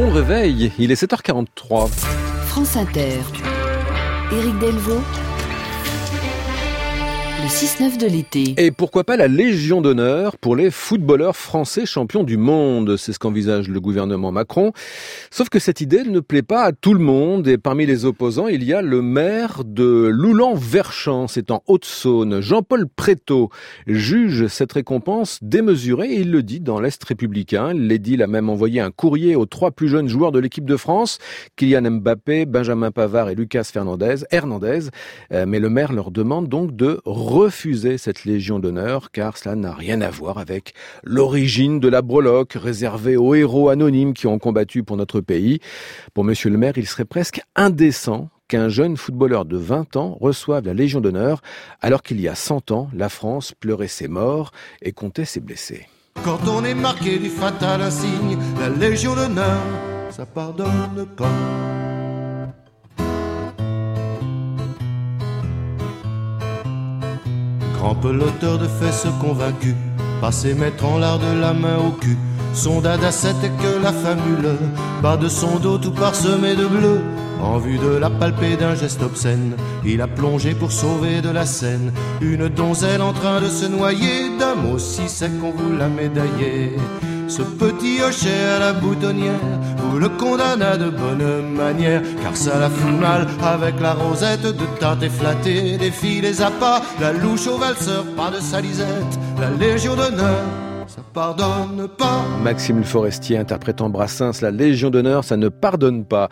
Bon réveil, il est 7h43. France Inter. Éric Delvaux. Le 6-9 de l'été. Et pourquoi pas la Légion d'honneur pour les footballeurs français champions du monde? C'est ce qu'envisage le gouvernement Macron. Sauf que cette idée ne plaît pas à tout le monde et parmi les opposants, il y a le maire de Loulan-Verchamp, c'est en Haute-Saône. Jean-Paul Préto juge cette récompense démesurée il le dit dans l'Est républicain. L'édile a même envoyé un courrier aux trois plus jeunes joueurs de l'équipe de France, Kylian Mbappé, Benjamin Pavard et Lucas Fernandez, Hernandez. Euh, mais le maire leur demande donc de refuser cette Légion d'honneur car cela n'a rien à voir avec l'origine de la breloque réservée aux héros anonymes qui ont combattu pour notre pays. Pour monsieur le maire, il serait presque indécent qu'un jeune footballeur de 20 ans reçoive la Légion d'honneur alors qu'il y a 100 ans, la France pleurait ses morts et comptait ses blessés. Quand on est marqué du fatal insigne, la Légion d'honneur, ça pardonne. Grand peloteur de fesses convaincu, passé mettre en l'art de la main au cul. Son dada c'était que la famule, bas de son dos tout parsemé de bleu. En vue de la palpée d'un geste obscène, il a plongé pour sauver de la scène une donzelle en train de se noyer. D'un mot si sec qu'on vous l'a médaillé. Ce petit hochet à la boutonnière vous le condamna de bonne manière, car ça la fout mal avec la rosette de teinte flattée, des filles, les appâts, la louche au valseur, pas de salisette, la légion d'honneur. Ça pardonne pas. Maxime Forestier interprétant Brassens, la Légion d'honneur, ça ne pardonne pas.